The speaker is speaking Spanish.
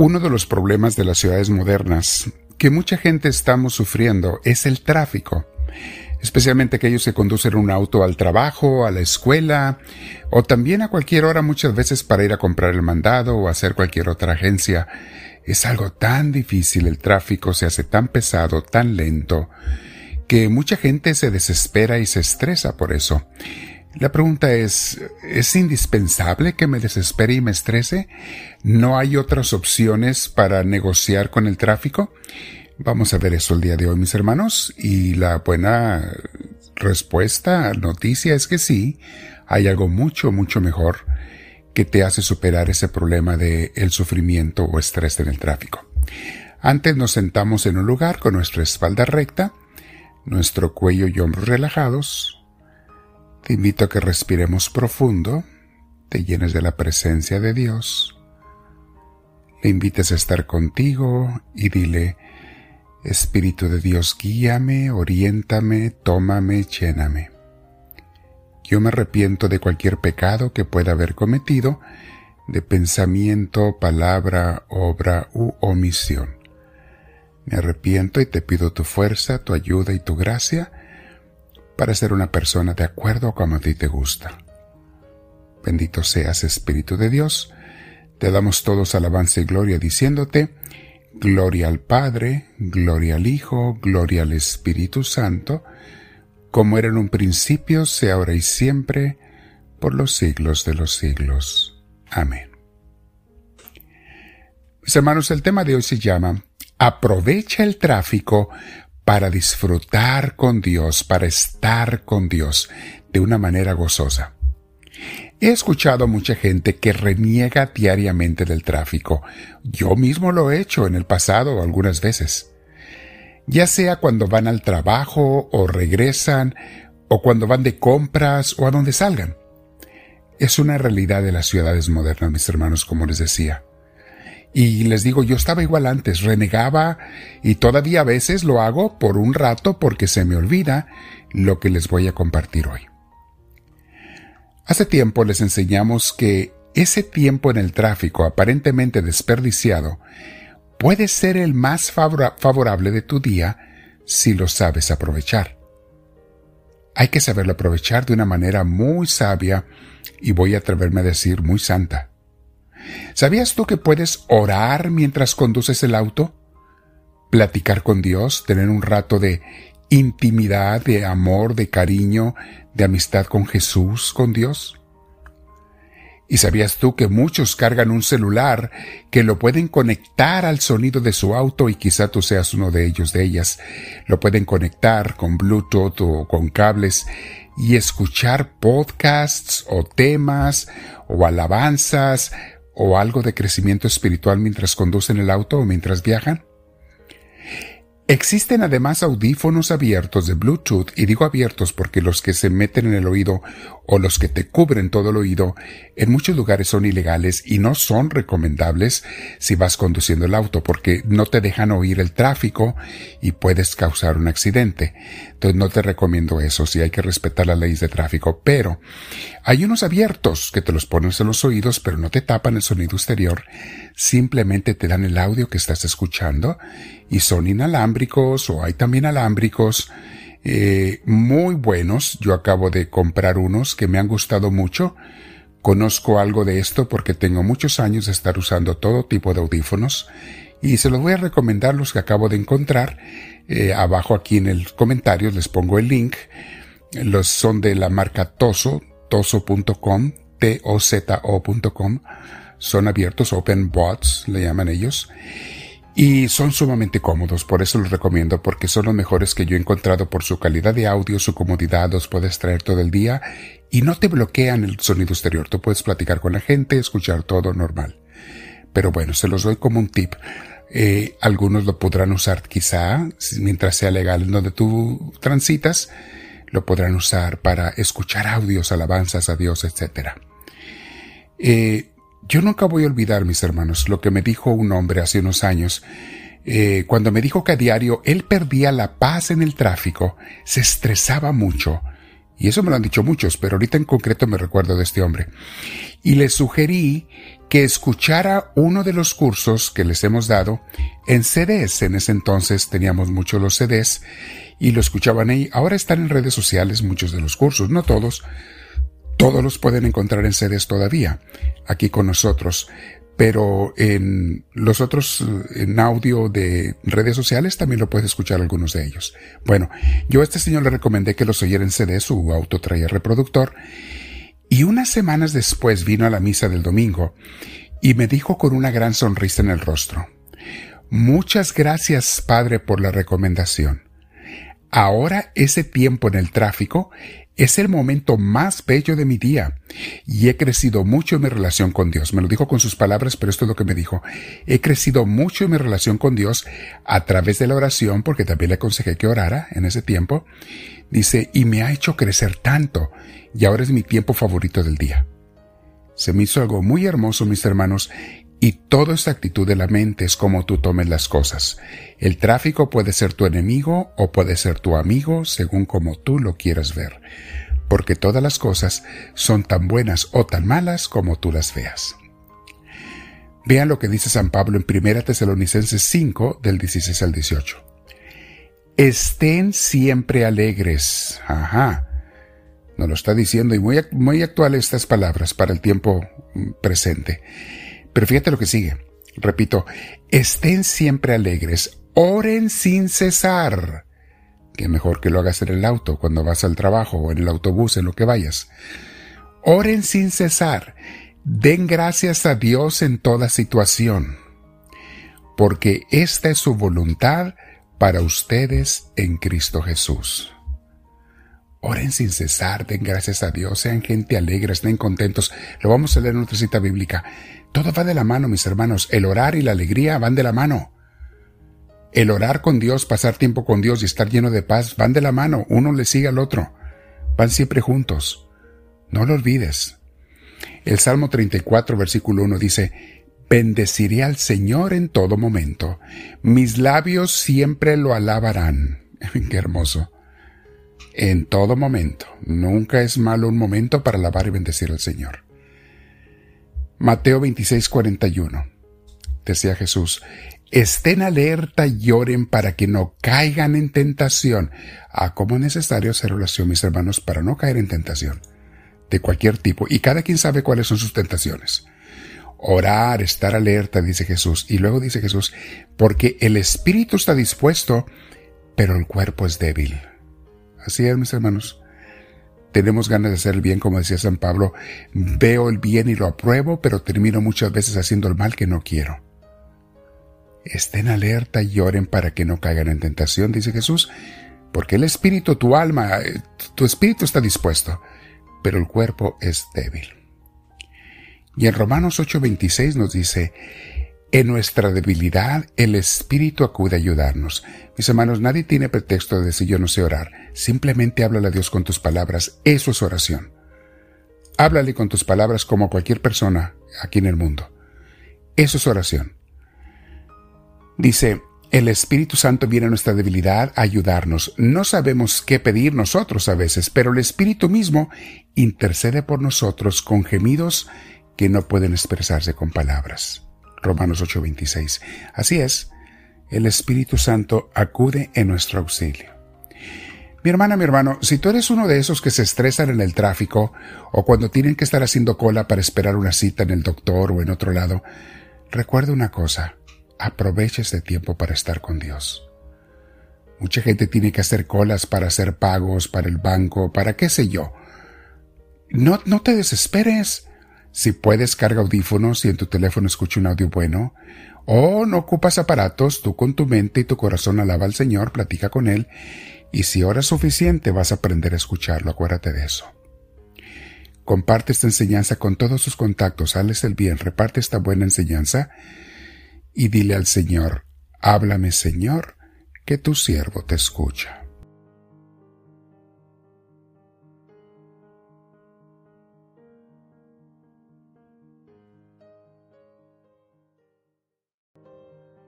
Uno de los problemas de las ciudades modernas que mucha gente estamos sufriendo es el tráfico, especialmente aquellos que conducen un auto al trabajo, a la escuela o también a cualquier hora muchas veces para ir a comprar el mandado o hacer cualquier otra agencia. Es algo tan difícil, el tráfico se hace tan pesado, tan lento, que mucha gente se desespera y se estresa por eso. La pregunta es, ¿es indispensable que me desespere y me estrese? ¿No hay otras opciones para negociar con el tráfico? Vamos a ver eso el día de hoy, mis hermanos, y la buena respuesta, noticia es que sí, hay algo mucho, mucho mejor que te hace superar ese problema de el sufrimiento o estrés en el tráfico. Antes nos sentamos en un lugar con nuestra espalda recta, nuestro cuello y hombros relajados, te invito a que respiremos profundo, te llenes de la presencia de Dios, le invites a estar contigo y dile, Espíritu de Dios, guíame, oriéntame, tómame, lléname. Yo me arrepiento de cualquier pecado que pueda haber cometido, de pensamiento, palabra, obra u omisión. Me arrepiento y te pido tu fuerza, tu ayuda y tu gracia para ser una persona de acuerdo como a ti te gusta. Bendito seas, Espíritu de Dios. Te damos todos alabanza y gloria diciéndote, Gloria al Padre, gloria al Hijo, gloria al Espíritu Santo, como era en un principio, sea ahora y siempre, por los siglos de los siglos. Amén. Mis hermanos, el tema de hoy se llama Aprovecha el tráfico para disfrutar con Dios, para estar con Dios de una manera gozosa. He escuchado a mucha gente que reniega diariamente del tráfico. Yo mismo lo he hecho en el pasado algunas veces. Ya sea cuando van al trabajo o regresan, o cuando van de compras o a donde salgan. Es una realidad de las ciudades modernas, mis hermanos, como les decía. Y les digo, yo estaba igual antes, renegaba y todavía a veces lo hago por un rato porque se me olvida lo que les voy a compartir hoy. Hace tiempo les enseñamos que ese tiempo en el tráfico aparentemente desperdiciado puede ser el más favorable de tu día si lo sabes aprovechar. Hay que saberlo aprovechar de una manera muy sabia y voy a atreverme a decir muy santa. ¿Sabías tú que puedes orar mientras conduces el auto? Platicar con Dios, tener un rato de intimidad, de amor, de cariño, de amistad con Jesús, con Dios. ¿Y sabías tú que muchos cargan un celular que lo pueden conectar al sonido de su auto y quizá tú seas uno de ellos, de ellas? Lo pueden conectar con Bluetooth o con cables y escuchar podcasts o temas o alabanzas o algo de crecimiento espiritual mientras conducen el auto o mientras viajan? Existen además audífonos abiertos de Bluetooth, y digo abiertos porque los que se meten en el oído o los que te cubren todo el oído en muchos lugares son ilegales y no son recomendables si vas conduciendo el auto porque no te dejan oír el tráfico y puedes causar un accidente. Entonces no te recomiendo eso, si hay que respetar las leyes de tráfico, pero hay unos abiertos que te los pones en los oídos pero no te tapan el sonido exterior, simplemente te dan el audio que estás escuchando y son inalámbricos o hay también alámbricos eh, muy buenos. Yo acabo de comprar unos que me han gustado mucho. Conozco algo de esto porque tengo muchos años de estar usando todo tipo de audífonos y se los voy a recomendar los que acabo de encontrar. Eh, abajo aquí en el comentario les pongo el link. Los son de la marca Toso, toso.com, T-O-Z-O.com. Son abiertos, open bots, le llaman ellos y son sumamente cómodos, por eso los recomiendo, porque son los mejores que yo he encontrado por su calidad de audio, su comodidad, los puedes traer todo el día y no te bloquean el sonido exterior. Tú puedes platicar con la gente, escuchar todo normal. Pero bueno, se los doy como un tip. Eh, algunos lo podrán usar quizá, mientras sea legal en donde tú transitas, lo podrán usar para escuchar audios, alabanzas a Dios, etc. Eh, yo nunca voy a olvidar, mis hermanos, lo que me dijo un hombre hace unos años, eh, cuando me dijo que a diario él perdía la paz en el tráfico, se estresaba mucho Y eso me lo han dicho muchos, pero ahorita en concreto me recuerdo de este hombre. Y le sugerí que escuchara uno de los cursos que les hemos dado en CDs. En ese entonces teníamos muchos los CDs y lo escuchaban ahí. Ahora están en redes sociales muchos de los cursos, no todos. Todos los pueden encontrar en CDs todavía, aquí con nosotros pero en los otros, en audio de redes sociales también lo puedes escuchar algunos de ellos. Bueno, yo a este señor le recomendé que los oyera en CD, su auto traía reproductor, y unas semanas después vino a la misa del domingo y me dijo con una gran sonrisa en el rostro, Muchas gracias, Padre, por la recomendación. Ahora ese tiempo en el tráfico es el momento más bello de mi día y he crecido mucho en mi relación con Dios. Me lo dijo con sus palabras, pero esto es lo que me dijo. He crecido mucho en mi relación con Dios a través de la oración, porque también le aconsejé que orara en ese tiempo. Dice, y me ha hecho crecer tanto y ahora es mi tiempo favorito del día. Se me hizo algo muy hermoso, mis hermanos, y toda esta actitud de la mente es como tú tomes las cosas. El tráfico puede ser tu enemigo o puede ser tu amigo según como tú lo quieras ver porque todas las cosas son tan buenas o tan malas como tú las veas. Vean lo que dice San Pablo en 1 Tesalonicenses 5 del 16 al 18. Estén siempre alegres. Ajá. Nos lo está diciendo y muy, muy actual estas palabras para el tiempo mm, presente. Pero fíjate lo que sigue. Repito, estén siempre alegres, oren sin cesar que mejor que lo hagas en el auto, cuando vas al trabajo o en el autobús, en lo que vayas. Oren sin cesar, den gracias a Dios en toda situación, porque esta es su voluntad para ustedes en Cristo Jesús. Oren sin cesar, den gracias a Dios, sean gente alegre, estén contentos. Lo vamos a leer en otra cita bíblica. Todo va de la mano, mis hermanos. El orar y la alegría van de la mano. El orar con Dios, pasar tiempo con Dios y estar lleno de paz van de la mano, uno le sigue al otro, van siempre juntos. No lo olvides. El Salmo 34, versículo 1 dice, Bendeciré al Señor en todo momento, mis labios siempre lo alabarán. Qué hermoso. En todo momento. Nunca es malo un momento para alabar y bendecir al Señor. Mateo 26, 41. Decía Jesús, Estén alerta y lloren para que no caigan en tentación. Ah, como es necesario hacer oración, mis hermanos, para no caer en tentación. De cualquier tipo. Y cada quien sabe cuáles son sus tentaciones. Orar, estar alerta, dice Jesús. Y luego dice Jesús, porque el espíritu está dispuesto, pero el cuerpo es débil. Así es, mis hermanos. Tenemos ganas de hacer el bien, como decía San Pablo. Veo el bien y lo apruebo, pero termino muchas veces haciendo el mal que no quiero. Estén alerta y oren para que no caigan en tentación, dice Jesús, porque el espíritu, tu alma, eh, tu espíritu está dispuesto, pero el cuerpo es débil. Y en Romanos 8:26 nos dice, en nuestra debilidad el Espíritu acude a ayudarnos. Mis hermanos, nadie tiene pretexto de decir yo no sé orar. Simplemente háblale a Dios con tus palabras. Eso es oración. Háblale con tus palabras como cualquier persona aquí en el mundo. Eso es oración. Dice, el Espíritu Santo viene a nuestra debilidad a ayudarnos. No sabemos qué pedir nosotros a veces, pero el Espíritu mismo intercede por nosotros con gemidos que no pueden expresarse con palabras. Romanos 8:26. Así es, el Espíritu Santo acude en nuestro auxilio. Mi hermana, mi hermano, si tú eres uno de esos que se estresan en el tráfico o cuando tienen que estar haciendo cola para esperar una cita en el doctor o en otro lado, recuerda una cosa aproveche este tiempo para estar con Dios. Mucha gente tiene que hacer colas para hacer pagos para el banco, para qué sé yo. No, no te desesperes. Si puedes, carga audífonos y en tu teléfono escucha un audio bueno. O no ocupas aparatos, tú con tu mente y tu corazón alaba al Señor, platica con Él, y si hora es suficiente vas a aprender a escucharlo, acuérdate de eso. Comparte esta enseñanza con todos sus contactos, hales el bien, reparte esta buena enseñanza y dile al Señor, háblame Señor, que tu siervo te escucha.